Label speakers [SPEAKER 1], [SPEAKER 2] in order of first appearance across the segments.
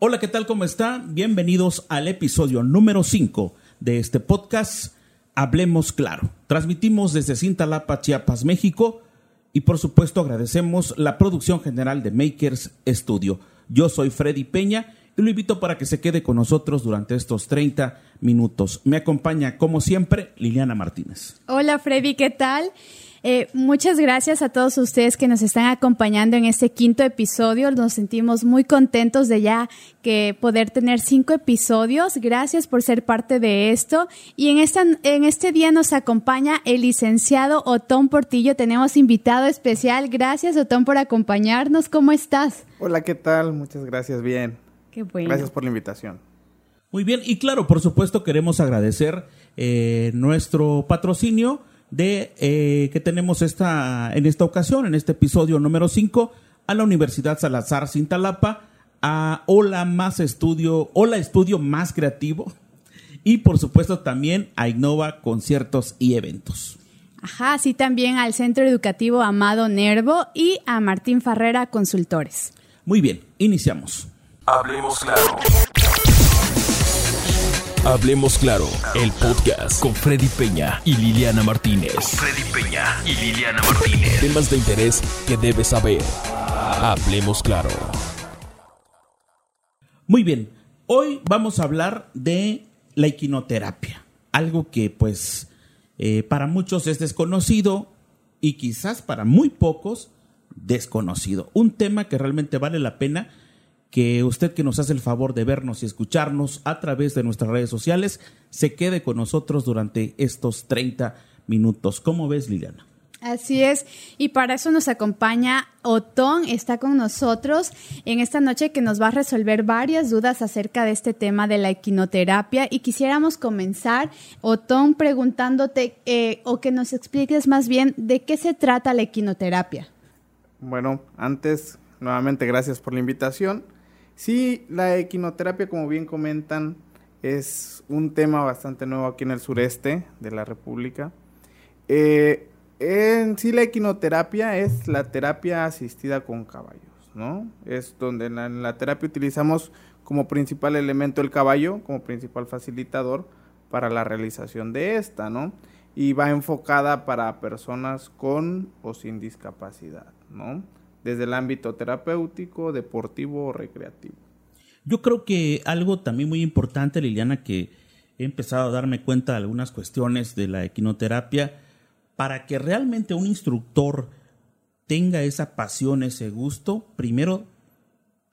[SPEAKER 1] Hola, ¿qué tal? ¿Cómo está? Bienvenidos al episodio número 5 de este podcast Hablemos Claro. Transmitimos desde Cintalapa, Chiapas, México y por supuesto agradecemos la producción general de Makers Studio. Yo soy Freddy Peña lo invito para que se quede con nosotros durante estos 30 minutos. Me acompaña, como siempre, Liliana Martínez.
[SPEAKER 2] Hola Freddy, ¿qué tal? Eh, muchas gracias a todos ustedes que nos están acompañando en este quinto episodio. Nos sentimos muy contentos de ya que poder tener cinco episodios. Gracias por ser parte de esto. Y en, esta, en este día nos acompaña el licenciado Otón Portillo. Tenemos invitado especial. Gracias Otón por acompañarnos. ¿Cómo estás?
[SPEAKER 3] Hola, ¿qué tal? Muchas gracias. Bien.
[SPEAKER 2] Qué bueno.
[SPEAKER 3] Gracias por la invitación.
[SPEAKER 1] Muy bien, y claro, por supuesto queremos agradecer eh, nuestro patrocinio de eh, que tenemos esta en esta ocasión, en este episodio número 5, a la Universidad Salazar Cintalapa, a Hola Más Estudio, Hola Estudio Más Creativo y por supuesto también a Innova Conciertos y Eventos.
[SPEAKER 2] Ajá, sí también al Centro Educativo Amado Nervo y a Martín Farrera Consultores.
[SPEAKER 1] Muy bien, iniciamos.
[SPEAKER 4] Hablemos claro. Hablemos claro, el podcast con Freddy Peña y Liliana Martínez. Freddy Peña y Liliana Martínez. Temas de interés que debes saber. Hablemos claro.
[SPEAKER 1] Muy bien, hoy vamos a hablar de la equinoterapia, algo que pues eh, para muchos es desconocido y quizás para muy pocos desconocido. Un tema que realmente vale la pena que usted que nos hace el favor de vernos y escucharnos a través de nuestras redes sociales se quede con nosotros durante estos 30 minutos. ¿Cómo ves, Liliana?
[SPEAKER 2] Así es, y para eso nos acompaña Otón, está con nosotros en esta noche que nos va a resolver varias dudas acerca de este tema de la equinoterapia y quisiéramos comenzar, Otón, preguntándote eh, o que nos expliques más bien de qué se trata la equinoterapia.
[SPEAKER 3] Bueno, antes, nuevamente gracias por la invitación. Sí, la equinoterapia, como bien comentan, es un tema bastante nuevo aquí en el sureste de la República. Eh, sí, la equinoterapia es la terapia asistida con caballos, ¿no? Es donde en la, terapia utilizamos como principal elemento el caballo, como principal facilitador para la realización de esta, ¿no? Y va enfocada para personas con o sin discapacidad, ¿no? Desde el ámbito terapéutico, deportivo o recreativo.
[SPEAKER 1] Yo creo que algo también muy importante, Liliana, que he empezado a darme cuenta de algunas cuestiones de la equinoterapia, para que realmente un instructor tenga esa pasión, ese gusto, primero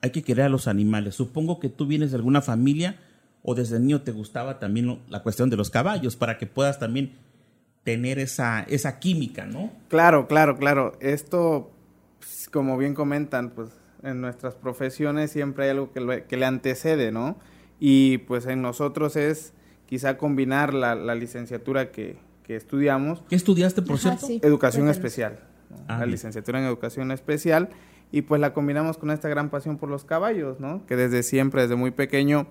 [SPEAKER 1] hay que querer a los animales. Supongo que tú vienes de alguna familia o desde niño te gustaba también la cuestión de los caballos, para que puedas también tener esa, esa química, ¿no?
[SPEAKER 3] Claro, claro, claro. Esto como bien comentan, pues en nuestras profesiones siempre hay algo que, que le antecede, ¿no? Y pues en nosotros es quizá combinar la, licenciatura que, estudiamos.
[SPEAKER 1] ¿Qué estudiaste, por cierto?
[SPEAKER 3] educación especial.
[SPEAKER 1] Ah,
[SPEAKER 3] la licenciatura en educación especial. Y pues la combinamos con esta gran pasión por los caballos, ¿no? Que desde siempre, desde muy pequeño,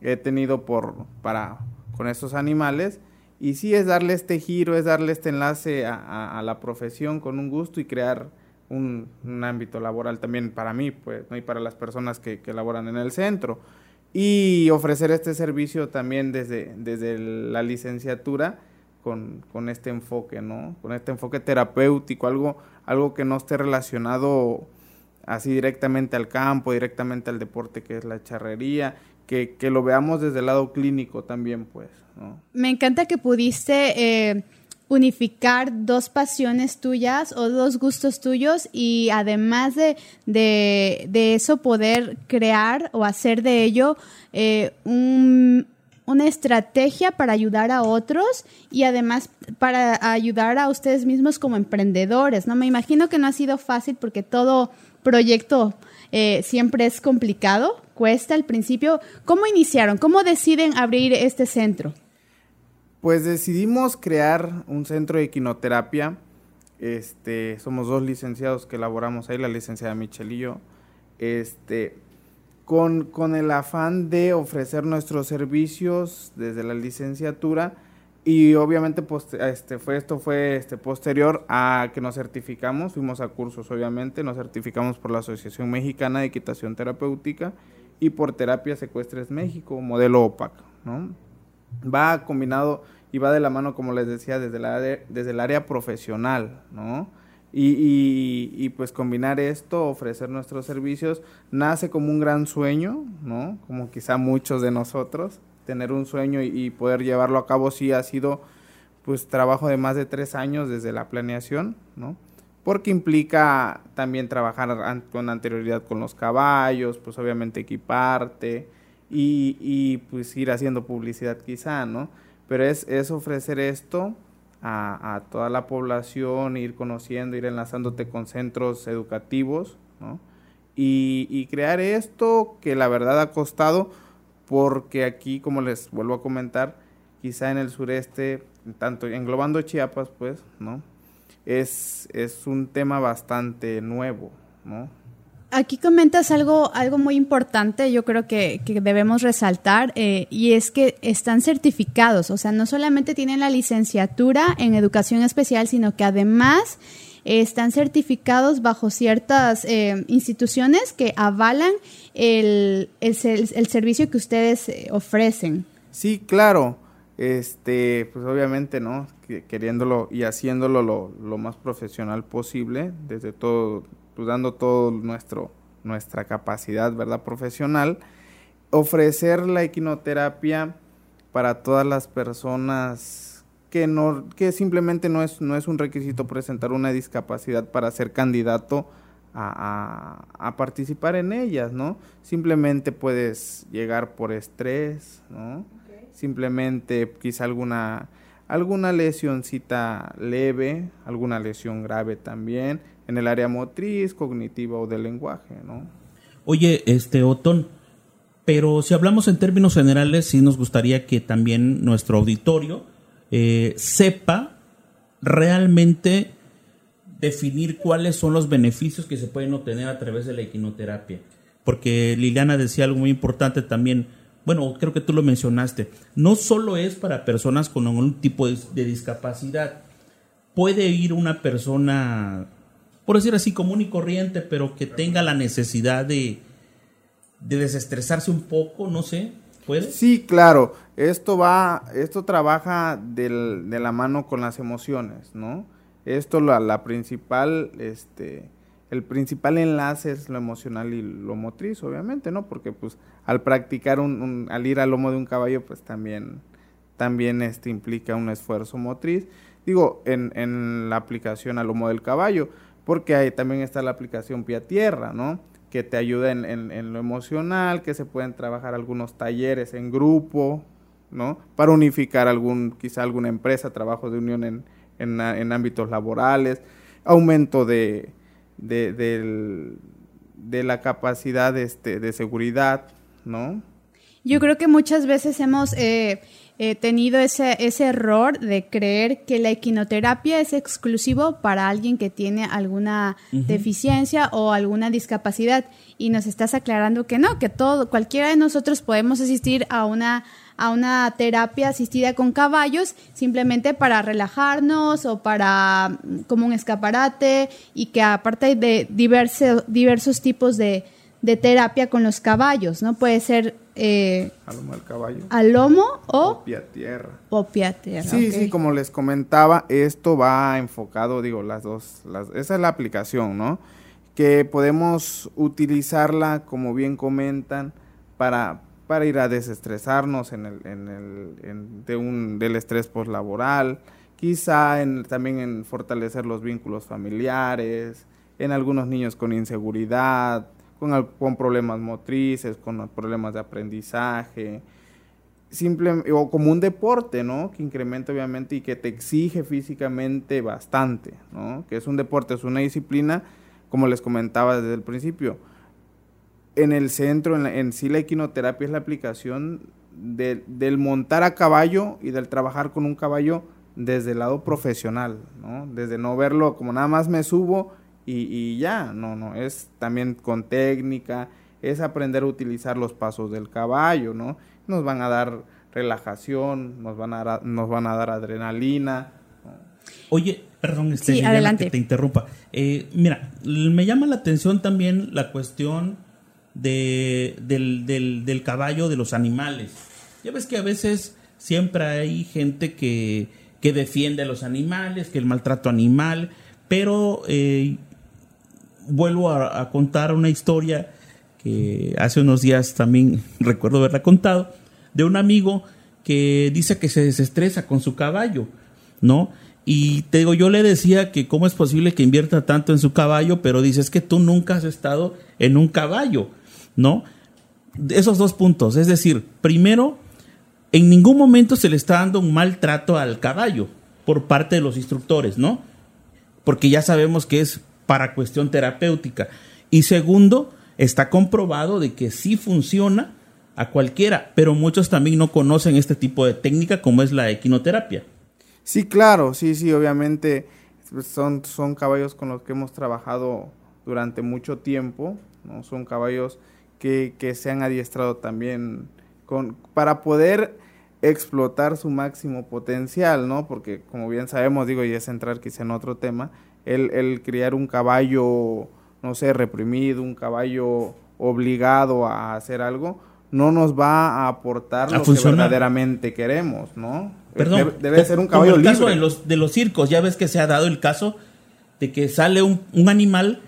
[SPEAKER 3] he tenido por, para, con estos animales. Y sí es darle este giro, es darle este enlace a, a la profesión con un gusto y crear un, ámbito laboral también para mí, pues, ¿no? y para las personas que, que laboran en el centro. Y ofrecer este servicio también desde, desde la licenciatura con, con, este enfoque, ¿no? Con este enfoque terapéutico, algo, algo que no esté relacionado así directamente al campo, directamente al deporte que es la charrería, que, que lo veamos desde el lado clínico también, pues.
[SPEAKER 2] Me encanta que pudiste... Eh unificar dos pasiones tuyas o dos gustos tuyos y además de, de, eso poder crear o hacer de ello eh, una estrategia para ayudar a otros y además para ayudar a ustedes mismos como emprendedores, ¿no? Me imagino que no ha sido fácil porque todo proyecto eh, siempre es complicado, cuesta al principio. ¿Cómo iniciaron? ¿Cómo deciden abrir este centro?
[SPEAKER 3] Pues decidimos crear un centro de equinoterapia. Este, somos dos licenciados que elaboramos ahí, la licenciada Michelillo, este, con, con el afán de ofrecer nuestros servicios desde la licenciatura y obviamente este, fue, esto fue este, posterior a que nos certificamos, fuimos a cursos obviamente, nos certificamos por la Asociación Mexicana de Equitación Terapéutica y por Terapias Ecuestres México, modelo OPAC, ¿no? Va combinado y va de la mano, como les decía, desde área, desde el área profesional, ¿no? Y, y, pues combinar esto, ofrecer nuestros servicios, nace como un gran sueño, ¿no? Como quizá muchos de nosotros, tener un sueño y, poder llevarlo a cabo sí ha sido pues trabajo de más de tres años desde la planeación, ¿no? Porque implica también trabajar con anterioridad con los caballos, pues obviamente equiparte y, y pues ir haciendo publicidad quizá, ¿no? Pero es, es ofrecer esto a, toda la población, ir conociendo, ir enlazándote con centros educativos, ¿no? Y, crear esto que la verdad ha costado, porque aquí, como les vuelvo a comentar, quizá en el sureste, tanto englobando Chiapas, pues, ¿no? Es, es un tema bastante nuevo, ¿no?
[SPEAKER 2] Aquí comentas algo, algo muy importante, yo creo que, debemos resaltar, eh, y es que están certificados, o sea, no solamente tienen la licenciatura en educación especial, sino que además eh, están certificados bajo ciertas eh, instituciones que avalan el, el, servicio que ustedes ofrecen.
[SPEAKER 3] Sí, claro, este, pues obviamente, ¿no? Queriéndolo y haciéndolo lo, lo más profesional posible, desde todo pues, dando todo nuestro nuestra capacidad, ¿verdad? profesional, ofrecer la equinoterapia para todas las personas que no que simplemente no es no es un requisito presentar una discapacidad para ser candidato a, a, participar en ellas, ¿no? Simplemente puedes llegar por estrés, ¿no? Simplemente quizá alguna alguna lesioncita leve, alguna lesión grave también, en el área motriz, cognitiva o del lenguaje, ¿no?
[SPEAKER 1] Oye, este Otón, pero si hablamos en términos generales, sí nos gustaría que también nuestro auditorio eh, sepa realmente definir cuáles son los beneficios que se pueden obtener a través de la equinoterapia. Porque Liliana decía algo muy importante también, bueno, creo que tú lo mencionaste, no solo es para personas con algún tipo de discapacidad, puede ir una persona por decir así, común y corriente, pero que tenga la necesidad de, desestresarse un poco, no sé, ¿puede?
[SPEAKER 3] Sí, claro, esto va, esto trabaja de la mano con las emociones, ¿no? Esto la, la principal, este, el principal enlace es lo emocional y lo motriz, obviamente, ¿no? Porque pues al practicar un, al ir al lomo de un caballo, pues también, también este implica un esfuerzo motriz. Digo, en, en la aplicación al lomo del caballo, porque ahí también está la aplicación Pia Tierra, ¿no? Que te ayuda en, lo emocional, que se pueden trabajar algunos talleres en grupo, ¿no? Para unificar algún, quizá alguna empresa, trabajo de unión en, en, ámbitos laborales, aumento de, de, la capacidad este, de seguridad, ¿no?
[SPEAKER 2] Yo creo que muchas veces hemos eh, he tenido ese, ese error de creer que la equinoterapia es exclusivo para alguien que tiene alguna deficiencia o alguna discapacidad y nos estás aclarando que no, que todo, cualquiera de nosotros podemos asistir a una a una terapia asistida con caballos simplemente para relajarnos o para como un escaparate y que aparte de diversos diversos tipos de, de terapia con los caballos, ¿no? Puede ser
[SPEAKER 3] eh, al lomo del caballo.
[SPEAKER 2] Al lomo o...
[SPEAKER 3] pia tierra.
[SPEAKER 2] O tierra.
[SPEAKER 3] Sí, sí, como les comentaba, esto va enfocado, digo, las dos, las, esa es la aplicación, ¿no? Que podemos utilizarla, como bien comentan, para, para ir a desestresarnos en el, en el, de un, del estrés postlaboral, quizá en, también en fortalecer los vínculos familiares, en algunos niños con inseguridad, con, problemas motrices, con problemas de aprendizaje, simple, o como un deporte, ¿no? Que incrementa obviamente y que te exige físicamente bastante, ¿no? Que es un deporte, es una disciplina, como les comentaba desde el principio. En el centro, en, en sí la equinoterapia es la aplicación del montar a caballo y del trabajar con un caballo desde el lado profesional, ¿no? Desde no verlo como nada más me subo y, ya, no, no, es también con técnica, es aprender a utilizar los pasos del caballo, ¿no? Nos van a dar relajación, nos van a, dar, nos van a dar adrenalina.
[SPEAKER 1] Oye, perdón, este, que te interrumpa. Eh, mira, me llama la atención también la cuestión de, del, del, del caballo de los animales. Ya ves que a veces siempre hay gente que, que defiende a los animales, que el maltrato animal, pero eh, vuelvo a, contar una historia que hace unos días también recuerdo haberla contado, de un amigo que dice que se desestresa con su caballo, ¿no? Y te digo, yo le decía que cómo es posible que invierta tanto en su caballo, pero dices que tú nunca has estado en un caballo, ¿no? Esos dos puntos, es decir, primero, en ningún momento se le está dando un maltrato al caballo por parte de los instructores, ¿no? Porque ya sabemos que es para cuestión terapéutica. Y segundo, está comprobado de que sí funciona a cualquiera, pero muchos también no conocen este tipo de técnica como es la equinoterapia.
[SPEAKER 3] Sí, claro, sí, sí, obviamente pues, son, son caballos con los que hemos trabajado durante mucho tiempo, ¿no? Son caballos que, que se han adiestrado también con, para poder explotar su máximo potencial, ¿no? Porque como bien sabemos, digo, y es entrar quizá en otro tema, el, el criar un caballo, no sé, reprimido, un caballo obligado a hacer algo, no nos va a aportar
[SPEAKER 1] A
[SPEAKER 3] lo
[SPEAKER 1] funcionar.
[SPEAKER 3] que verdaderamente queremos, ¿no?
[SPEAKER 1] Perdón,
[SPEAKER 3] debe, debe ser un
[SPEAKER 1] como
[SPEAKER 3] caballo
[SPEAKER 1] el caso
[SPEAKER 3] libre.
[SPEAKER 1] de los, de los circos, ya ves que se ha dado el caso de que sale un, un animal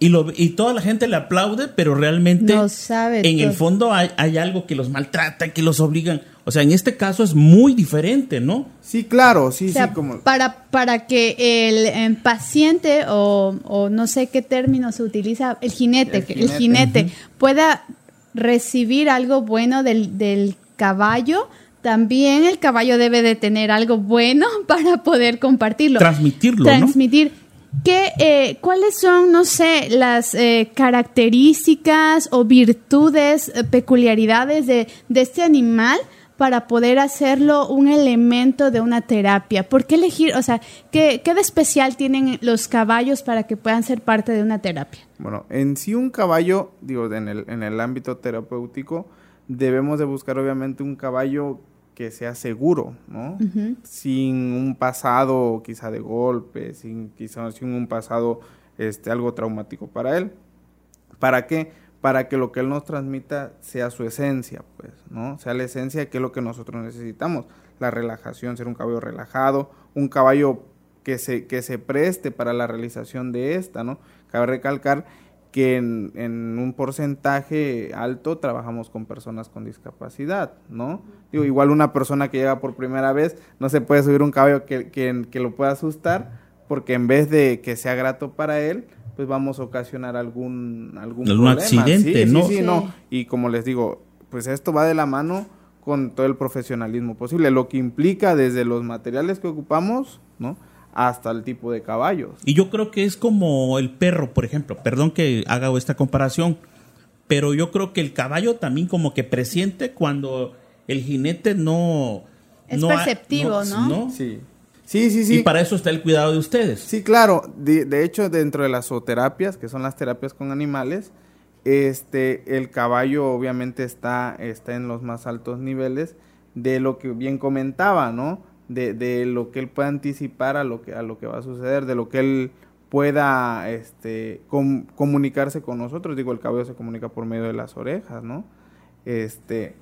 [SPEAKER 1] y, lo, y toda la gente le aplaude, pero realmente
[SPEAKER 2] No sabe
[SPEAKER 1] en el fondo hay, hay algo que los maltrata, que los obligan. O sea, en este caso es muy diferente, ¿no?
[SPEAKER 3] Sí, claro, sí,
[SPEAKER 2] O sea,
[SPEAKER 3] sí, como...
[SPEAKER 2] para, para que el eh, paciente o, o no sé qué término se utiliza, el jinete,
[SPEAKER 3] El jinete,
[SPEAKER 2] pueda recibir algo bueno del, del caballo, también el caballo debe de tener algo bueno para poder compartirlo.
[SPEAKER 1] Transmitirlo, ¿no?
[SPEAKER 2] Transmitir. ¿Qué, eh, ¿Cuáles son, no sé, las eh, características o virtudes, eh, peculiaridades de, de este animal para poder hacerlo un elemento de una terapia? ¿Por qué elegir, o sea, qué, qué de especial tienen los caballos para que puedan ser parte de una terapia?
[SPEAKER 3] Bueno, en sí un caballo, digo, en el, en el ámbito terapéutico, debemos de buscar obviamente un caballo que sea seguro, ¿no? Sin un pasado quizá de golpe, sin quizá sin un pasado este, algo traumático para él. ¿Para qué? Para que lo que él nos transmita sea su esencia, pues, ¿no? Sea la esencia que es lo que nosotros necesitamos. La relajación, ser un caballo relajado, un caballo que se, que se preste para la realización de esta, ¿no? Cabe recalcar que en, un porcentaje alto trabajamos con personas con discapacidad, ¿no? Igual una persona que llega por primera vez no se puede subir un caballo que, que lo pueda asustar, porque en vez de que sea grato para él, pues vamos a ocasionar algún algún,
[SPEAKER 1] Algún
[SPEAKER 3] problema.
[SPEAKER 1] accidente,
[SPEAKER 3] Sí,
[SPEAKER 1] ¿no?
[SPEAKER 3] Sí, sí,
[SPEAKER 2] Sí.
[SPEAKER 3] no. Y como les digo, pues esto va de la mano con todo el profesionalismo posible, lo que implica desde los materiales que ocupamos, ¿no? Hasta el tipo de caballos.
[SPEAKER 1] Y yo creo que es como el perro, por ejemplo. Perdón que haga esta comparación, pero yo creo que el caballo también como que presiente cuando el jinete no...
[SPEAKER 2] Es
[SPEAKER 1] no ha-
[SPEAKER 2] perceptivo, ¿no?
[SPEAKER 3] Sí. Sí, sí, sí.
[SPEAKER 1] Y para eso está el cuidado de ustedes.
[SPEAKER 3] Sí, claro. De, de hecho, dentro de las zooterapias, que son las terapias con animales, este, el caballo obviamente está, está en los más altos niveles de lo que bien comentaba, ¿no? De, de lo que él pueda anticipar a lo que, a lo que va a suceder, de lo que él pueda este, com- comunicarse con nosotros. Digo, el caballo se comunica por medio de las orejas, ¿no? Este,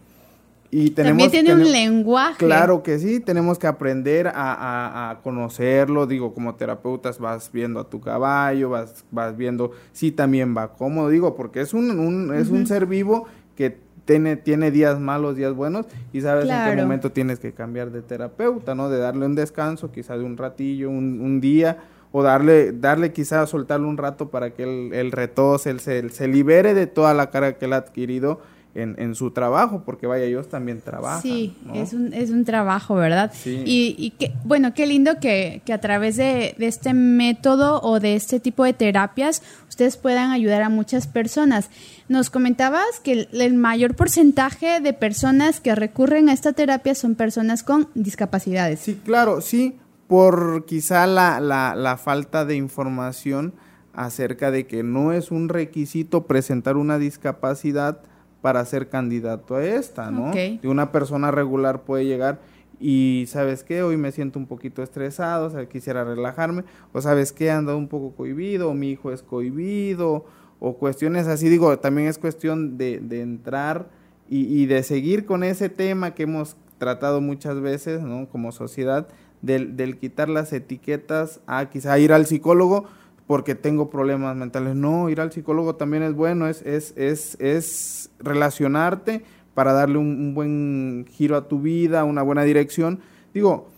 [SPEAKER 3] y tenemos,
[SPEAKER 2] También tiene un lenguaje.
[SPEAKER 3] Claro que sí, tenemos que aprender a, a- a conocerlo, digo, como terapeutas vas viendo a tu caballo, vas, vas viendo si también va cómodo, digo, porque es un, un- es un ser vivo que tiene, tiene días malos, días buenos, y sabes en qué momento tienes que cambiar de terapeuta, ¿no? De darle un descanso, quizá de un ratillo, un, un día, o darle, darle quizá soltarle un rato para que él, él retose, él se, se libere de toda la carga que él ha adquirido en, en su trabajo, porque vaya, ellos también trabajan.
[SPEAKER 2] Sí,
[SPEAKER 3] ¿no?
[SPEAKER 2] es, un, es un trabajo, ¿verdad?
[SPEAKER 3] Sí.
[SPEAKER 2] Y, y que, bueno, qué lindo que, que a través de, de este método o de este tipo de terapias ustedes puedan ayudar a muchas personas. Nos comentabas que el, el mayor porcentaje de personas que recurren a esta terapia son personas con discapacidades.
[SPEAKER 3] Sí, claro, sí, por quizá la, la, la falta de información acerca de que no es un requisito presentar una discapacidad para ser candidato a esta, ¿no?
[SPEAKER 2] Ok.
[SPEAKER 3] De una persona regular puede llegar y sabes qué, hoy me siento un poquito estresado, o sea, quisiera relajarme, o sabes qué, ando un poco cohibido, o mi hijo es cohibido, o cuestiones así, digo, también es cuestión de, de entrar y, y, de seguir con ese tema que hemos tratado muchas veces, ¿no? Como sociedad, del, del quitar las etiquetas a quizá ir al psicólogo porque tengo problemas mentales. No, ir al psicólogo también es bueno, es, es, es, es relacionarte para darle un, un, buen giro a tu vida, una buena dirección. Digo,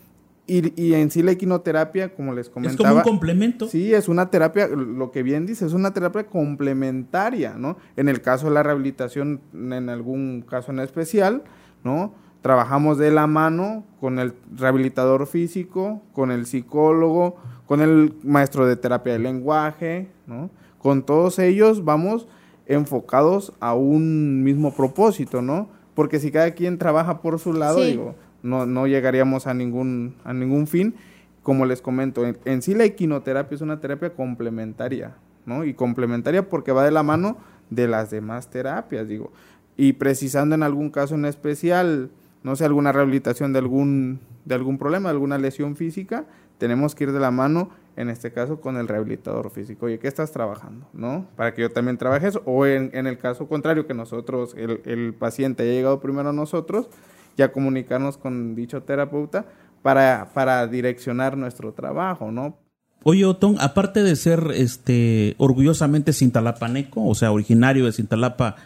[SPEAKER 3] y, y, en sí la equinoterapia, como les comentaba...
[SPEAKER 1] Es como un complemento.
[SPEAKER 3] Sí, es una terapia, lo que bien dice, es una terapia complementaria, ¿no? En el caso de la rehabilitación, en algún caso en especial, ¿no? Trabajamos de la mano con el rehabilitador físico, con el psicólogo, con el maestro de terapia del lenguaje, ¿no? Con todos ellos vamos enfocados a un mismo propósito, ¿no? Porque si cada quien trabaja por su lado, sí. digo, no, no llegaríamos a ningún, a ningún fin. Como les comento, en, en, sí la equinoterapia es una terapia complementaria, ¿no? Y complementaria porque va de la mano de las demás terapias, digo. Y precisando en algún caso en especial, no sé, alguna rehabilitación de algún, de algún problema, de alguna lesión física, tenemos que ir de la mano, en este caso, con el rehabilitador físico. Oye, ¿qué estás trabajando? ¿No? Para que yo también trabaje eso. O en, en el caso contrario, que nosotros, el, el paciente haya llegado primero a nosotros, ya comunicarnos con dicho terapeuta para, para direccionar nuestro trabajo, ¿no?
[SPEAKER 1] Oye, Otón, aparte de ser este orgullosamente cintalapaneco, o sea, originario de Cintalapa,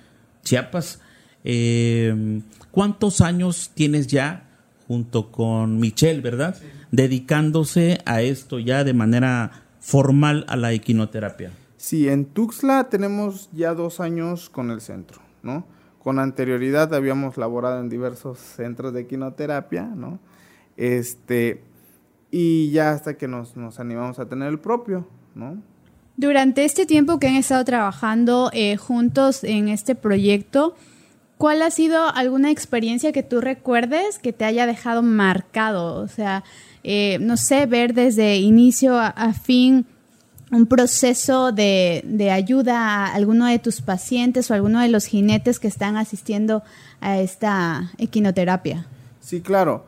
[SPEAKER 1] Chiapas, eh, ¿cuántos años tienes ya junto con Michelle, verdad? Sí. Dedicándose a esto ya de manera formal a la equinoterapia.
[SPEAKER 3] Sí, en Tuxtla tenemos ya dos años con el centro, ¿no? Con anterioridad habíamos laborado en diversos centros de quinoterapia, ¿no? Este, y ya hasta que nos, nos animamos a tener el propio, ¿no?
[SPEAKER 2] Durante este tiempo que han estado trabajando eh, juntos en este proyecto, ¿cuál ha sido alguna experiencia que tú recuerdes que te haya dejado marcado? O sea, eh, no sé, ver desde inicio a, a fin un proceso de, de, ayuda a alguno de tus pacientes o alguno de los jinetes que están asistiendo a esta equinoterapia?
[SPEAKER 3] Sí, claro.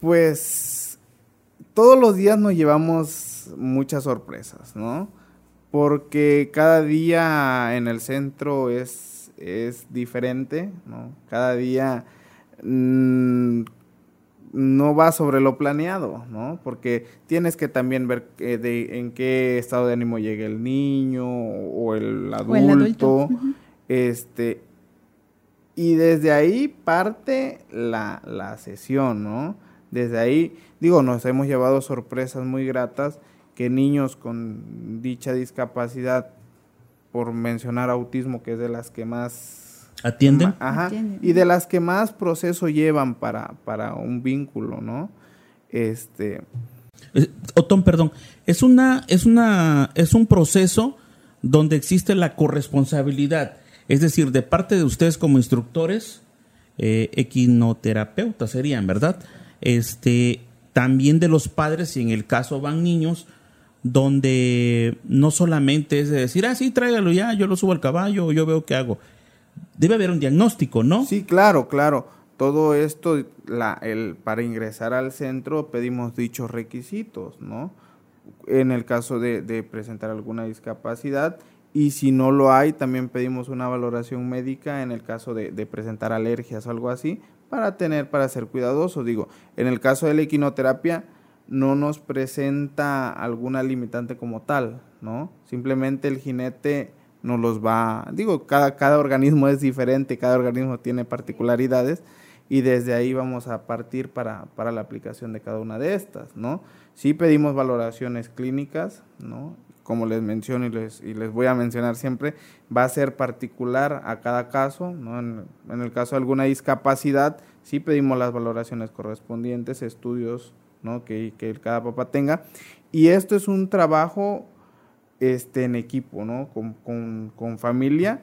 [SPEAKER 3] Pues todos los días nos llevamos muchas sorpresas, ¿no? Porque cada día en el centro es, es diferente, ¿no? Cada día mmm, no va sobre lo planeado, ¿no? Porque tienes que también ver eh, de, en qué estado de ánimo llega el niño o el adulto, o el adulto. Uh -huh. este, y desde ahí parte la, la sesión, ¿no? Desde ahí, digo, nos hemos llevado sorpresas muy gratas que niños con dicha discapacidad, por mencionar autismo, que es de las que más
[SPEAKER 1] ¿Atienden?
[SPEAKER 3] Ajá.
[SPEAKER 2] Atienden.
[SPEAKER 3] Y de las que más proceso llevan para, para un vínculo, ¿no? Este.
[SPEAKER 1] Otón, perdón. Es una, es una, es un proceso donde existe la corresponsabilidad. Es decir, de parte de ustedes como instructores, eh, equinoterapeutas serían, ¿verdad? Este, también de los padres, si en el caso van niños, donde no solamente es de decir, ah, sí, tráigalo ya, yo lo subo al caballo, yo veo qué hago debe haber un diagnóstico, ¿no?
[SPEAKER 3] Sí, claro, claro. Todo esto, la, el, para ingresar al centro pedimos dichos requisitos, ¿no? En el caso de, presentar alguna discapacidad y si no lo hay, también pedimos una valoración médica en el caso de, de presentar alergias o algo así para tener, para ser cuidadosos. Digo, en el caso de la equinoterapia no nos presenta alguna limitante como tal, ¿no? Simplemente el jinete nos los va, digo, cada, cada organismo es diferente, cada organismo tiene particularidades y desde ahí vamos a partir para, para la aplicación de cada una de estas, ¿no? Sí pedimos valoraciones clínicas, ¿no? Como les menciono y les, y les voy a mencionar siempre, va a ser particular a cada caso, ¿no? En, en el caso de alguna discapacidad, sí pedimos las valoraciones correspondientes, estudios, ¿no? Que, que cada papá tenga. Y esto es un trabajo este, en equipo, ¿no? Con, con, con, familia,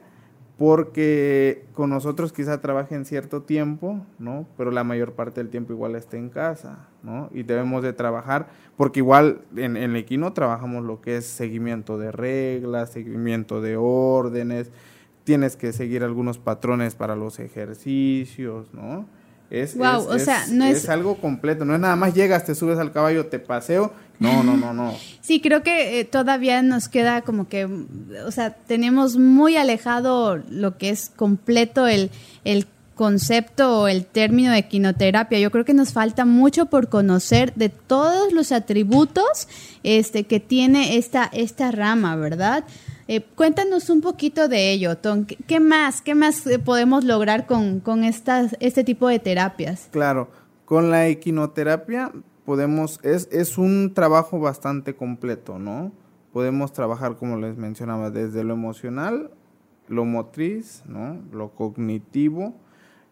[SPEAKER 3] porque con nosotros quizá trabajen cierto tiempo, ¿no? Pero la mayor parte del tiempo igual está en casa, ¿no? Y debemos de trabajar, porque igual en, en el equino trabajamos lo que es seguimiento de reglas, seguimiento de órdenes, tienes que seguir algunos patrones para los ejercicios, ¿no? Es,
[SPEAKER 2] wow,
[SPEAKER 3] es,
[SPEAKER 2] o sea,
[SPEAKER 3] es,
[SPEAKER 2] no es...
[SPEAKER 3] es algo completo, no es nada más llegas, te subes al caballo, te paseo No, no, no, no.
[SPEAKER 2] Sí, creo que eh, todavía nos queda como que, o sea, tenemos muy alejado lo que es completo el, el concepto o el término de equinoterapia. Yo creo que nos falta mucho por conocer de todos los atributos este, que tiene esta, esta rama, ¿verdad? Eh, cuéntanos un poquito de ello, Tom. ¿Qué, más, qué más eh, podemos lograr con, con estas, este tipo de terapias?
[SPEAKER 3] Claro, con la equinoterapia podemos, es, es un trabajo bastante completo, ¿no? Podemos trabajar, como les mencionaba, desde lo emocional, lo motriz, ¿no? Lo cognitivo,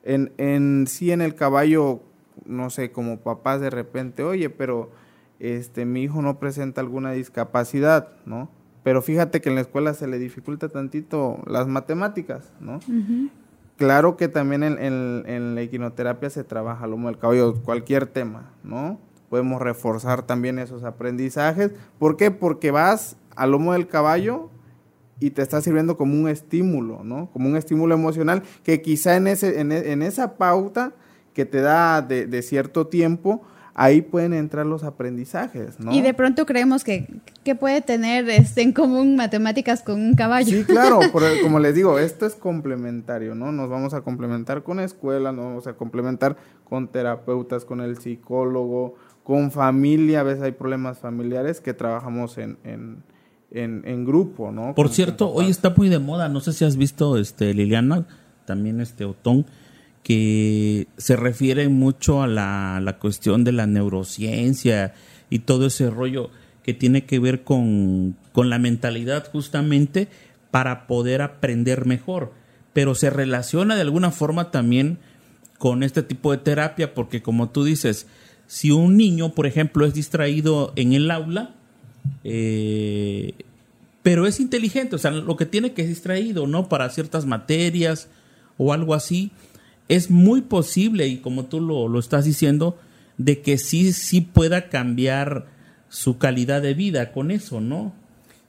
[SPEAKER 3] en, en sí en el caballo, no sé, como papás de repente, oye, pero este mi hijo no presenta alguna discapacidad, ¿no? Pero fíjate que en la escuela se le dificulta tantito las matemáticas, ¿no? Claro que también en, en, la equinoterapia se trabaja lomo del caballo, cualquier tema, ¿no? Podemos reforzar también esos aprendizajes. ¿Por qué? Porque vas al lomo del caballo y te está sirviendo como un estímulo, ¿no? Como un estímulo emocional que quizá en, ese, en, en esa pauta que te da de, de, cierto tiempo, ahí pueden entrar los aprendizajes, ¿no?
[SPEAKER 2] Y de pronto creemos que, que puede tener este, en común matemáticas con un caballo.
[SPEAKER 3] Sí, claro, como les digo, esto es complementario, ¿no? Nos vamos a complementar con escuela, nos vamos a complementar con terapeutas, con el psicólogo, con familia, a veces hay problemas familiares que trabajamos en, en en, grupo, ¿no?
[SPEAKER 1] Por cierto, hoy está muy de moda, no sé si has visto, este Liliana, también este Otón, que se refiere mucho a la, la cuestión de la neurociencia y todo ese rollo que tiene que ver con, con la mentalidad justamente para poder aprender mejor. Pero se relaciona de alguna forma también con este tipo de terapia, porque como tú dices, si un niño, por ejemplo, es distraído en el aula, eh, pero es inteligente, o sea, lo que tiene que es distraído, ¿no? Para ciertas materias o algo así, es muy posible, y como tú lo, lo estás diciendo, de que sí, sí pueda cambiar su calidad de vida con eso, ¿no?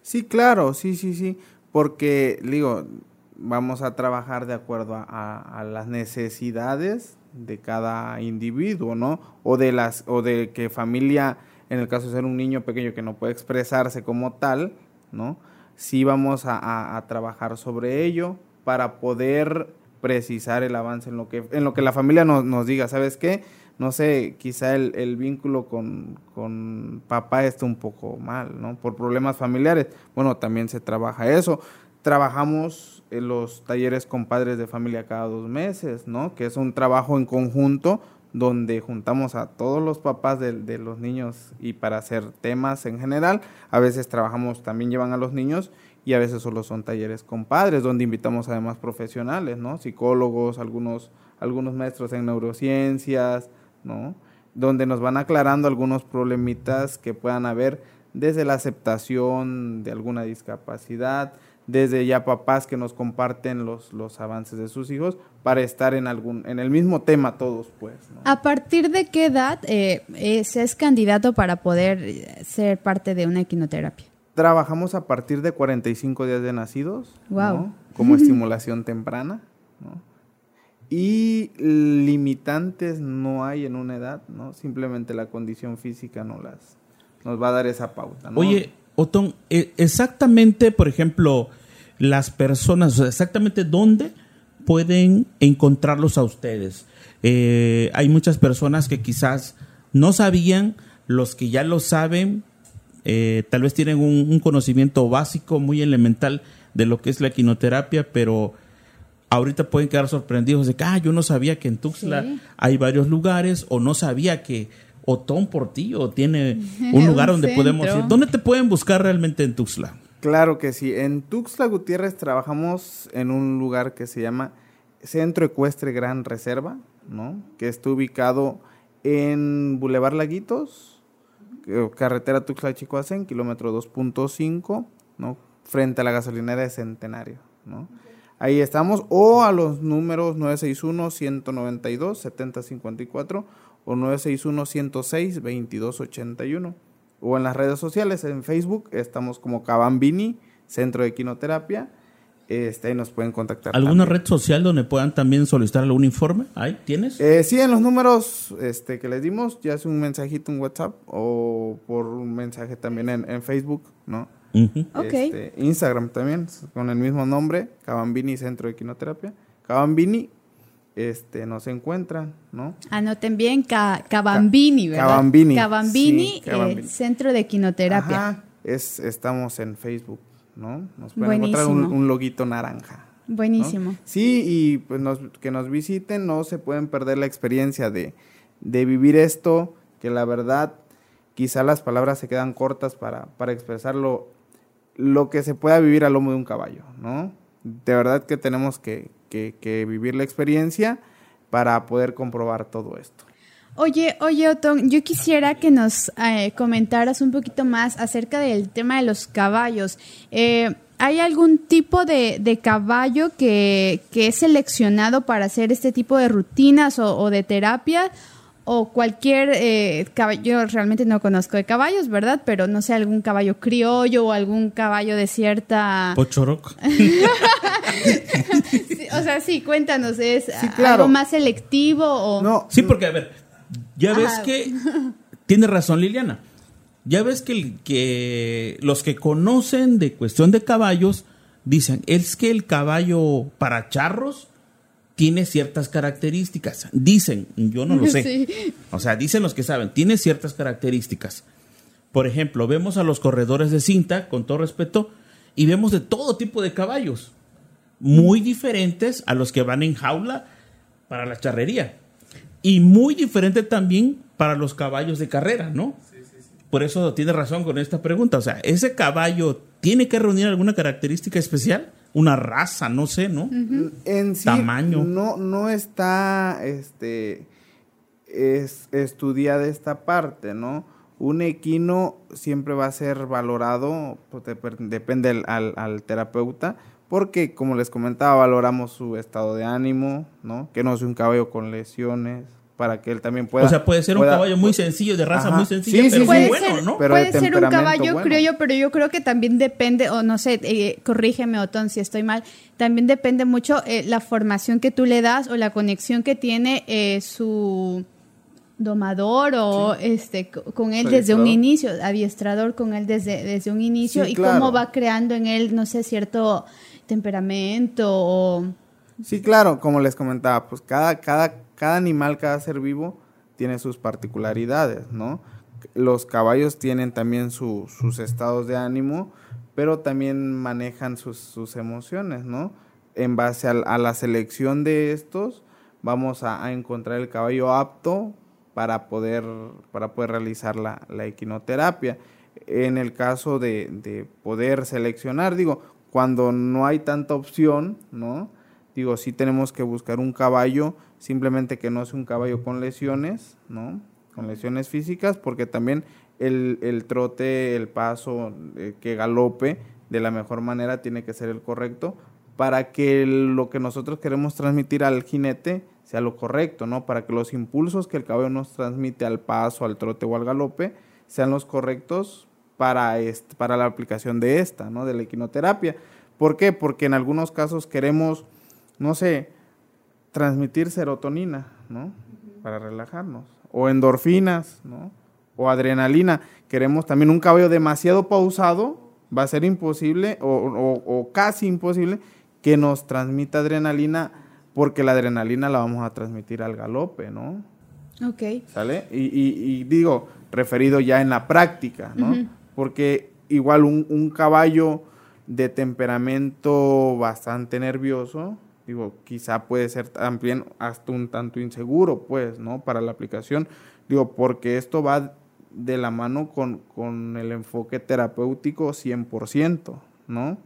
[SPEAKER 3] Sí, claro, sí, sí, sí, porque, digo, vamos a trabajar de acuerdo a, a, las necesidades de cada individuo, ¿no? O de las, o de que familia en el caso de ser un niño pequeño que no puede expresarse como tal, ¿no? Sí vamos a, trabajar sobre ello para poder precisar el avance en lo que, en lo que la familia nos, nos diga, ¿sabes qué? No sé, quizá el, el vínculo con, con, papá está un poco mal, ¿no? Por problemas familiares. Bueno, también se trabaja eso. Trabajamos en los talleres con padres de familia cada dos meses, ¿no? Que es un trabajo en conjunto donde juntamos a todos los papás de, los niños y para hacer temas en general. A veces trabajamos, también llevan a los niños y a veces solo son talleres con padres, donde invitamos además profesionales, ¿no? Psicólogos, algunos, algunos maestros en neurociencias, ¿no? Donde nos van aclarando algunos problemitas que puedan haber desde la aceptación de alguna discapacidad, desde ya papás que nos comparten los, los avances de sus hijos para estar en algún en el mismo tema todos pues
[SPEAKER 2] a partir de qué edad eh, se es candidato para poder eh, ser parte de una equinoterapia
[SPEAKER 3] trabajamos a partir de 45 días de nacidos wow. como estimulación temprana ¿no? Y limitantes no hay en una edad no simplemente la condición física no las nos va a dar esa pauta
[SPEAKER 1] oye Otón, e, exactamente, por ejemplo, las personas, exactamente dónde pueden encontrarlos a ustedes. Eh, hay muchas personas que quizás no sabían, los que ya lo saben, eh, tal vez tienen un, conocimiento básico, muy elemental de lo que es la quinoterapia, pero ahorita pueden quedar sorprendidos de que, ah, yo no sabía que en Tuxtla hay varios lugares, o no sabía que Otón Portillo tiene un lugar donde podemos ir. ¿Dónde te pueden buscar realmente en Tuxtla?
[SPEAKER 3] Claro que sí. En Tuxtla Gutiérrez trabajamos en un lugar que se llama Centro Ecuestre Gran Reserva, ¿no? Que está ubicado en Boulevard Laguitos, carretera Tuxtla Chicoacén, kilómetro 2.5, ¿no? Frente a la gasolinera de Centenario, ¿no? Ahí estamos, o a los números 961-192-7054 o 961-106-2281 o en las redes sociales, en Facebook estamos como Cabambini, Centro de Quinoterapia, este, nos pueden contactar.
[SPEAKER 1] ¿Alguna
[SPEAKER 3] también.
[SPEAKER 1] red social donde puedan también solicitar algún informe? ¿Ahí tienes?
[SPEAKER 3] Eh, sí, en los números este, que les dimos, ya es un mensajito en WhatsApp o por un mensaje también en, en Facebook, ¿no? Este, Instagram también, con el mismo nombre, Cabambini Centro de Equinoterapia. Cabambini, este, nos encuentran, ¿no?
[SPEAKER 2] Anoten bien, Ca- Cabambini, ¿verdad?
[SPEAKER 3] Cabambini,
[SPEAKER 2] Cabambini,
[SPEAKER 3] sí, Cabambini.
[SPEAKER 2] eh, Centro de Equinoterapia.
[SPEAKER 3] Ajá, es, estamos en Facebook, ¿no? Nos pueden encontrar un, un loguito naranja. ¿no?
[SPEAKER 2] Buenísimo.
[SPEAKER 3] Sí, y pues nos- que nos visiten, no se pueden perder la experiencia de, de vivir esto, que la verdad quizá las palabras se quedan cortas para, para expresar lo, que se pueda vivir al lomo de un caballo, ¿no? De verdad que tenemos que, que- vivir la experiencia para poder comprobar todo esto.
[SPEAKER 2] Oye, oye, Otón, yo quisiera que nos eh, comentaras un poquito más acerca del tema de los caballos. Eh, ¿Hay algún tipo de, de caballo que, que es seleccionado para hacer este tipo de rutinas o, o de terapia? O cualquier eh, caballo, yo realmente no conozco de caballos, ¿verdad? Pero no sé, algún caballo criollo o algún caballo de cierta...
[SPEAKER 1] Pochoroc.
[SPEAKER 2] Sí, o sea, sí, cuéntanos, ¿es
[SPEAKER 3] claro.
[SPEAKER 2] algo más selectivo o...?
[SPEAKER 3] No,
[SPEAKER 1] Sí, porque, a ver, ya ves que. Tiene razón Liliana. Ya ves que, el- que los que conocen de cuestión de caballos dicen: es que el caballo para charros tiene ciertas características. Dicen, yo no lo sé.
[SPEAKER 2] Sí.
[SPEAKER 1] O sea, dicen los que saben, tiene ciertas características. Por ejemplo, vemos a los corredores de cinta, con todo respeto, y vemos de todo tipo de caballos, muy diferentes a los que van en jaula para la charrería. Y muy diferente también para los caballos de carrera, ¿no? Por eso tiene razón con esta pregunta. O sea, ¿ese caballo tiene que reunir alguna característica especial? Una raza, no sé, ¿no?
[SPEAKER 3] en sí
[SPEAKER 1] Tamaño.
[SPEAKER 3] no no está este es estudiada esta parte no un equino siempre va a ser valorado pues, dep- depende al, al- al terapeuta porque como les comentaba valoramos su estado de ánimo no que no sea un caballo con lesiones para que él también pueda
[SPEAKER 1] o sea, puede ser un caballo muy sencillo, de raza
[SPEAKER 3] Ajá.
[SPEAKER 1] muy sencilla,
[SPEAKER 3] Sí, sí,
[SPEAKER 1] pero
[SPEAKER 3] sí.
[SPEAKER 1] muy
[SPEAKER 2] Puede
[SPEAKER 1] bueno,
[SPEAKER 2] ser,
[SPEAKER 1] ¿no?
[SPEAKER 3] Pero
[SPEAKER 2] puede ser un caballo
[SPEAKER 3] bueno.
[SPEAKER 2] criollo, pero yo creo que también depende, o no sé, eh, corrígeme Otón si estoy mal, también depende mucho eh, la formación que tú le das o la conexión que tiene eh, su domador o este co- con él desde un inicio, adiestrador con él desde, desde un inicio
[SPEAKER 3] Sí,
[SPEAKER 2] y
[SPEAKER 3] claro.
[SPEAKER 2] cómo va creando en él, no sé, cierto temperamento o...
[SPEAKER 3] Sí, claro, como les comentaba, pues cada, cada, cada animal, cada ser vivo tiene sus particularidades, ¿no? Los caballos tienen también su- sus estados de ánimo, pero también manejan sus, emociones, ¿no? En base a, la selección de estos, vamos a, encontrar el caballo apto para poder, para poder realizar la, equinoterapia. En el caso de poder seleccionar, digo, cuando no hay tanta opción, ¿no? Digo, sí tenemos que buscar un caballo, simplemente que no sea un caballo con lesiones, ¿no? Con lesiones físicas, porque también el, el trote, el paso, eh, que galope de la mejor manera tiene que ser el correcto para que lo que nosotros queremos transmitir al jinete sea lo correcto, ¿no? Para que los impulsos que el caballo nos transmite al paso, al trote o al galope sean los correctos para, para la aplicación de esta, ¿no? De la equinoterapia. ¿Por qué? Porque en algunos casos queremos, no sé, transmitir serotonina, ¿no? Para relajarnos. O endorfinas, ¿no? O adrenalina. Queremos también un caballo demasiado pausado, va a ser imposible o, o- o casi imposible que nos transmita adrenalina porque la adrenalina la vamos a transmitir al galope, ¿no?
[SPEAKER 2] Ok.
[SPEAKER 3] ¿Sale? Y, y- y digo, referido ya en la práctica, ¿no? Porque igual un, un caballo de temperamento bastante nervioso, digo, quizá puede ser también hasta un tanto inseguro, pues, ¿no? Para la aplicación, digo, porque esto va de la mano con, con el enfoque terapéutico 100%, ¿no?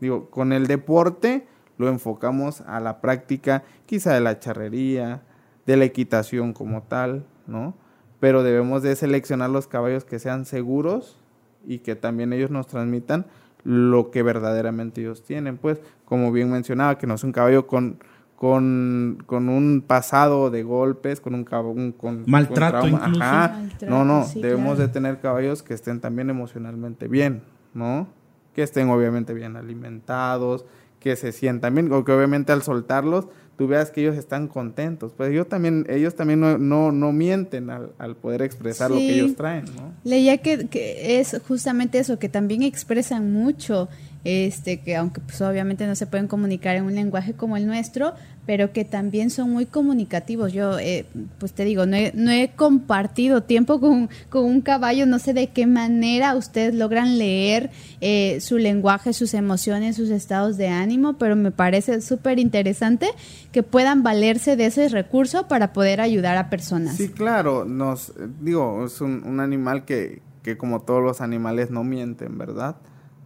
[SPEAKER 3] Digo, con el deporte lo enfocamos a la práctica quizá de la charrería, de la equitación como tal, ¿no? Pero debemos de seleccionar los caballos que sean seguros y que también ellos nos transmitan lo que verdaderamente ellos tienen. Pues, como bien mencionaba, que no es un caballo con, con, con un pasado de golpes, con un caballo... Con,
[SPEAKER 1] Maltrato
[SPEAKER 3] con trauma.
[SPEAKER 1] incluso.
[SPEAKER 3] Ajá.
[SPEAKER 2] Maltrato,
[SPEAKER 3] no, no,
[SPEAKER 2] sí,
[SPEAKER 3] debemos
[SPEAKER 2] claro.
[SPEAKER 3] de tener caballos que estén también emocionalmente bien, ¿no? Que estén obviamente bien alimentados, que que se sientan bien, o que obviamente al soltarlos tú veas que ellos están contentos. Pues ellos también, ellos también no, no, no mienten al, al, poder expresar lo que ellos traen, ¿no?
[SPEAKER 2] Leía que, que, es justamente eso, que también expresan mucho este, que aunque pues obviamente no se pueden comunicar en un lenguaje como el nuestro, pero que también son muy comunicativos. Yo, eh, pues te digo, no he, compartido tiempo con, con, un caballo, no sé de qué manera ustedes logran leer eh, su lenguaje, sus emociones, sus estados de ánimo, pero me parece súper interesante que puedan valerse de ese recurso para poder ayudar a personas.
[SPEAKER 3] Sí, claro, nos, digo, es un, un animal que, que como todos los animales no mienten, ¿verdad?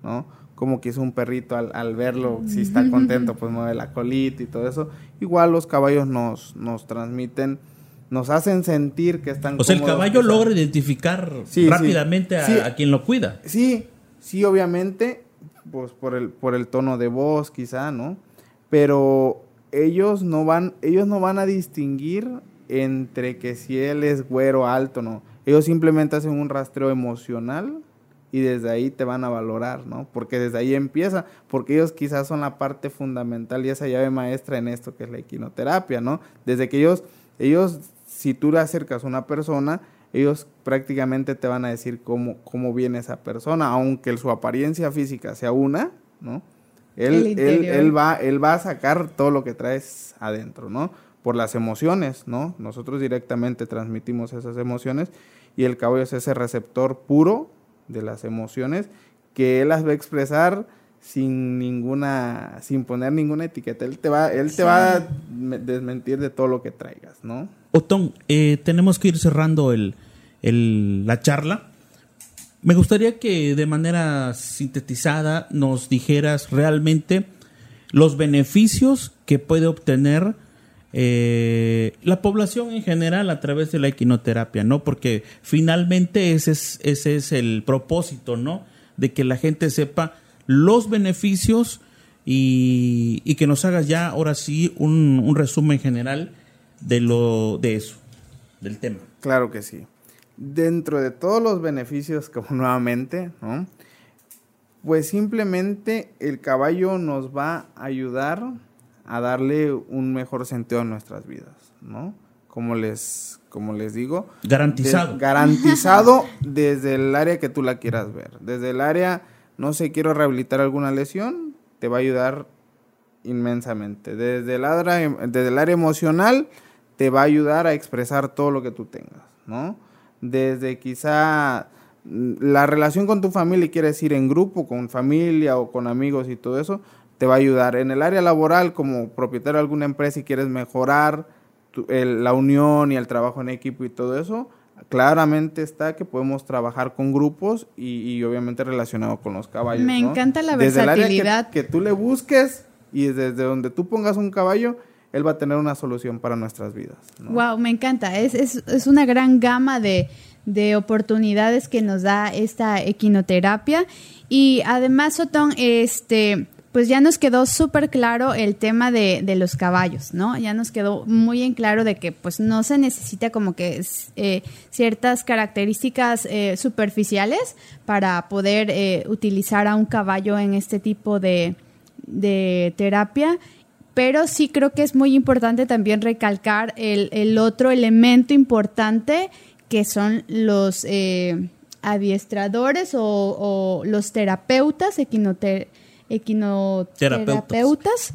[SPEAKER 3] ¿No? Como que es un perrito al, al, verlo, si está contento, pues mueve la colita y todo eso. Igual los caballos nos, nos transmiten, nos hacen sentir que están...
[SPEAKER 1] O sea, el caballo logra identificar rápidamente A, quien lo cuida.
[SPEAKER 3] Sí, sí, obviamente, pues por el, por el tono de voz quizá, ¿no? Pero ellos no van, ellos no van a distinguir entre que si él es güero alto, no. Ellos simplemente hacen un rastreo emocional y desde ahí te van a valorar, ¿no? Porque desde ahí empieza, porque ellos quizás son la parte fundamental y esa llave maestra en esto que es la equinoterapia, ¿no? Desde que ellos, ellos, si tú le acercas a una persona, ellos prácticamente te van a decir cómo, cómo viene esa persona, aunque su apariencia física sea una, ¿no? Él, él, él, va, él va a sacar todo lo que traes adentro, ¿no? Por las emociones, ¿no? Nosotros directamente transmitimos esas emociones y el caballo es ese receptor puro de las emociones que él las va a expresar sin ninguna, sin poner ninguna etiqueta. Él te va, él te va a desmentir de todo lo que traigas, ¿no?
[SPEAKER 1] Otón, eh, tenemos que ir cerrando el, el, la charla. Me gustaría que de manera sintetizada nos dijeras realmente los beneficios que puede obtener eh, la población en general a través de la equinoterapia, ¿no? Porque finalmente ese es, ese es el propósito, ¿no? De que la gente sepa los beneficios y, y que nos hagas ya ahora sí un, un, resumen general de lo de eso, del tema.
[SPEAKER 3] Claro que sí. Dentro de todos los beneficios, como nuevamente, ¿no? Pues simplemente el caballo nos va a ayudar a darle un mejor sentido a nuestras vidas, ¿no? Como les, como les digo.
[SPEAKER 1] Garantizado.
[SPEAKER 3] garantizado desde el área que tú la quieras ver. Desde el área, no sé, quiero rehabilitar alguna lesión, te va a ayudar inmensamente. Desde el área, desde el área emocional, te va a ayudar a expresar todo lo que tú tengas, ¿no? Desde quizá mm, la relación con tu familia, quieres ir en grupo, con familia o con amigos y todo eso, te va a ayudar. En el área laboral, como propietario de alguna empresa y quieres mejorar la unión y el trabajo en equipo y todo eso, claramente está que podemos trabajar con grupos y, obviamente relacionado con los caballos.
[SPEAKER 2] Me encanta la desde versatilidad.
[SPEAKER 3] que, tú le busques y desde donde tú pongas un caballo, él va a tener una solución para nuestras vidas.
[SPEAKER 2] Wow, me encanta. Es, es, es una gran gama de, de oportunidades que nos da esta equinoterapia. Y además, Otón, este pues ya nos quedó súper claro el tema de, de, los caballos, ¿no? Ya nos quedó muy en claro de que pues no se necesita como que eh, ciertas características eh, superficiales para poder eh, utilizar a un caballo en este tipo de, de, terapia. Pero sí creo que es muy importante también recalcar el, otro elemento importante que son los adiestradores o, o, los terapeutas equinoterapeutas equinoterapeutas,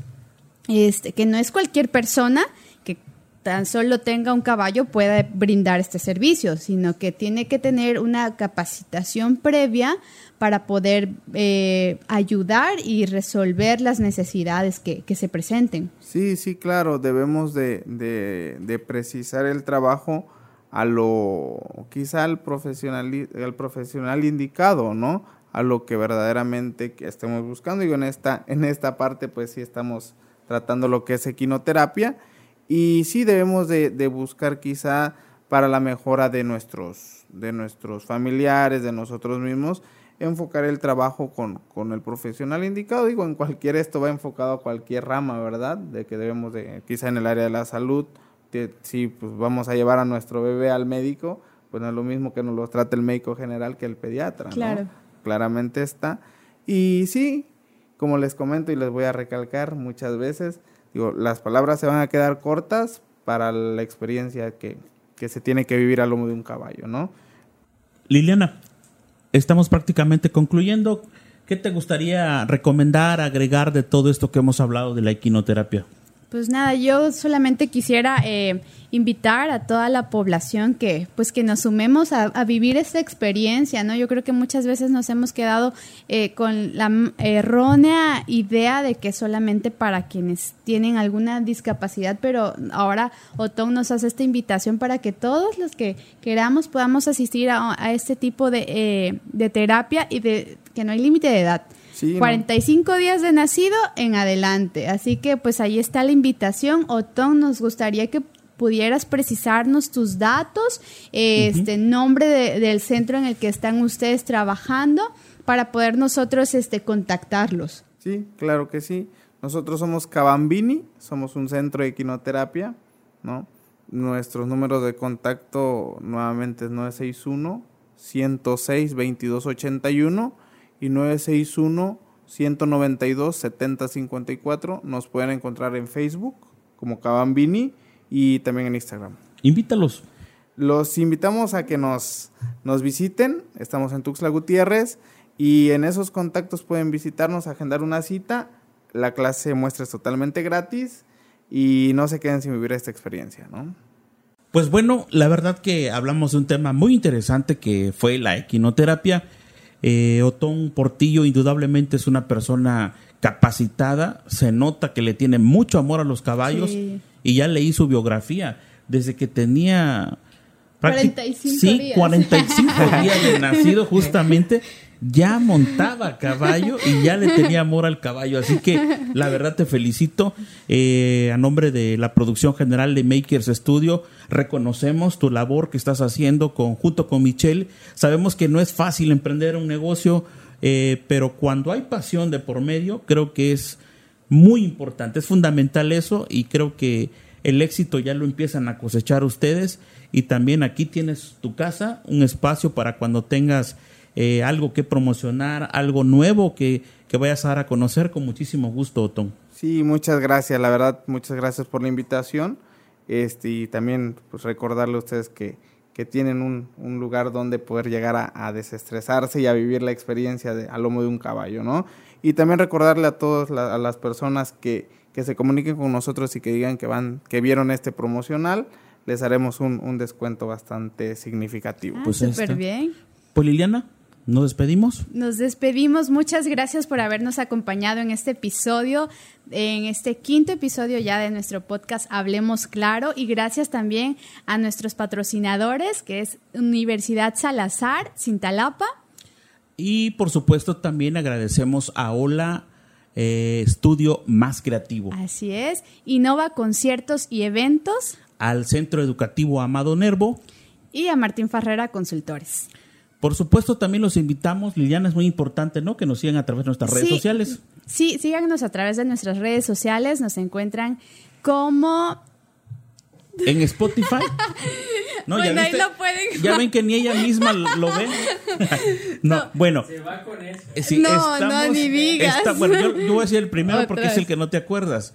[SPEAKER 2] este, que no es cualquier persona que tan solo tenga un caballo pueda brindar este servicio, sino que tiene que tener una capacitación previa para poder eh, ayudar y resolver las necesidades que, que, se presenten.
[SPEAKER 3] Sí, sí, claro, debemos de, de, de precisar el trabajo a lo quizá al profesional, al profesional indicado, ¿no? A lo que verdaderamente estemos buscando. y en esta, en esta parte pues sí estamos tratando lo que es equinoterapia y sí debemos de, buscar quizá para la mejora de nuestros, de nuestros familiares, de nosotros mismos, enfocar el trabajo con, con, el profesional indicado. Digo, en cualquier esto va enfocado a cualquier rama, ¿verdad? De que debemos de, quizá en el área de la salud, si pues vamos a llevar a nuestro bebé al médico, pues no es lo mismo que nos lo trate el médico general que el pediatra.
[SPEAKER 2] Claro
[SPEAKER 3] claramente está. Y sí, como les comento y les voy a recalcar muchas veces, digo, las palabras se van a quedar cortas para la experiencia que, que se tiene que vivir al lomo de un caballo, ¿no?
[SPEAKER 1] Liliana, estamos prácticamente concluyendo. ¿Qué te gustaría recomendar, agregar de todo esto que hemos hablado de la equinoterapia?
[SPEAKER 2] Pues nada, yo solamente quisiera eh, invitar a toda la población que, pues, que nos sumemos a, vivir esta experiencia, ¿no? Yo creo que muchas veces nos hemos quedado eh, con la errónea idea de que solamente para quienes tienen alguna discapacidad, pero ahora Otón nos hace esta invitación para que todos los que queramos podamos asistir a, este tipo de, eh, de terapia y de que no hay límite de edad. 45 días de nacido en adelante. Así que pues ahí está la invitación. Otón, nos gustaría que pudieras precisarnos tus datos, este nombre del centro en el que están ustedes trabajando para poder nosotros este contactarlos.
[SPEAKER 3] Sí, claro que sí. Nosotros somos Cabambini, somos un centro de equinoterapia, ¿no? Nuestros números de contacto nuevamente es 961 106 2281 y 961 192 7054. Nos pueden encontrar en Facebook como Cabambini y también en Instagram.
[SPEAKER 1] Invítalos.
[SPEAKER 3] Los invitamos a que nos, nos visiten. Estamos en Tuxtla Gutiérrez y en esos contactos pueden visitarnos, agendar una cita. La clase muestra es totalmente gratis y no se queden sin vivir esta experiencia, ¿no?
[SPEAKER 1] Pues bueno, la verdad que hablamos de un tema muy interesante que fue la equinoterapia eh, Otón Portillo indudablemente es una persona capacitada, se nota que le tiene mucho amor a los caballos y ya leí su biografía desde que tenía
[SPEAKER 2] 45
[SPEAKER 1] sí,
[SPEAKER 2] días.
[SPEAKER 1] 45 días de nacido justamente ya montaba caballo y ya le tenía amor al caballo. Así que la verdad te felicito. Eh, a nombre de la producción general de Makers Studio, reconocemos tu labor que estás haciendo junto con Michelle. Sabemos que no es fácil emprender un negocio, eh, pero cuando hay pasión de por medio, creo que es muy importante, es fundamental eso y creo que el éxito ya lo empiezan a cosechar ustedes y también aquí tienes tu casa, un espacio para cuando tengas eh, algo que promocionar, algo nuevo que, que vayas a dar a conocer, con muchísimo gusto, Otón.
[SPEAKER 3] Sí, muchas gracias, la verdad, muchas gracias por la invitación. Este, y también pues, recordarle a ustedes que, que tienen un, un, lugar donde poder llegar a, a, desestresarse y a vivir la experiencia de, al lomo de un caballo, ¿no? Y también recordarle a todas a las personas que, que se comuniquen con nosotros y que digan que van, que vieron este promocional, les haremos un, un descuento bastante significativo.
[SPEAKER 2] Ah, pues súper bien.
[SPEAKER 1] Pues Liliana, ¿Nos despedimos?
[SPEAKER 2] Nos despedimos. Muchas gracias por habernos acompañado en este episodio, en este quinto episodio ya de nuestro podcast Hablemos Claro. Y gracias también a nuestros patrocinadores, que es Universidad Salazar, Cintalapa.
[SPEAKER 1] Y por supuesto también agradecemos a Hola eh, Estudio Más Creativo.
[SPEAKER 2] Así es. Innova Conciertos y Eventos.
[SPEAKER 1] Al Centro Educativo Amado Nervo.
[SPEAKER 2] Y a Martín Ferrera Consultores.
[SPEAKER 1] Por supuesto, también los invitamos, Liliana, es muy importante, ¿no? Que nos sigan a través de nuestras redes sociales.
[SPEAKER 2] Sí, síganos a través de nuestras redes sociales, nos encuentran como...
[SPEAKER 1] En Spotify.
[SPEAKER 2] No, bueno, ahí lo pueden...
[SPEAKER 1] Ya ven que ni ella misma lo ve. no, bueno.
[SPEAKER 3] Se va con eso.
[SPEAKER 2] Eh, no, no, ni digas.
[SPEAKER 1] bueno, yo, voy a decir el primero porque es el que no te acuerdas.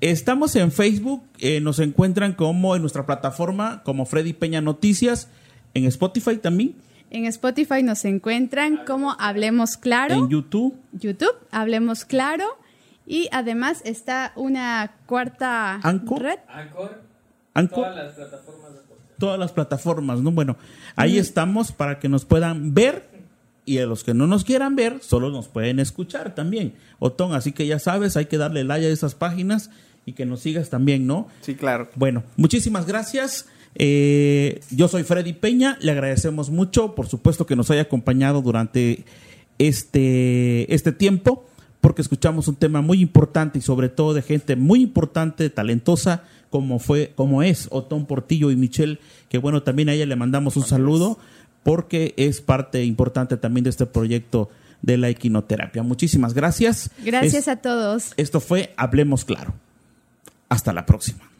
[SPEAKER 1] Estamos en Facebook, eh, nos encuentran como en nuestra plataforma, como Freddy Peña Noticias, en Spotify también.
[SPEAKER 2] En Spotify nos encuentran como Hablemos Claro.
[SPEAKER 1] En YouTube.
[SPEAKER 2] YouTube, Hablemos Claro. Y además está una cuarta red.
[SPEAKER 3] Anchor. Todas las plataformas.
[SPEAKER 1] Todas las plataformas, ¿no? Bueno, ahí estamos para que nos puedan ver y a los que no nos quieran ver, solo nos pueden escuchar también. Otón, así que ya sabes, hay que darle like a esas páginas y que nos sigas también, ¿no?
[SPEAKER 3] Sí, claro.
[SPEAKER 1] Bueno, muchísimas gracias. Eh, yo soy Freddy Peña, le agradecemos mucho, por supuesto que nos haya acompañado durante este, este tiempo, porque escuchamos un tema muy importante y sobre todo de gente muy importante, talentosa, como fue, como es Otón Portillo y Michelle, que bueno, también a ella le mandamos un saludo, porque es parte importante también de este proyecto de la equinoterapia. Muchísimas gracias.
[SPEAKER 2] Gracias a todos.
[SPEAKER 1] Esto fue Hablemos Claro. Hasta la próxima.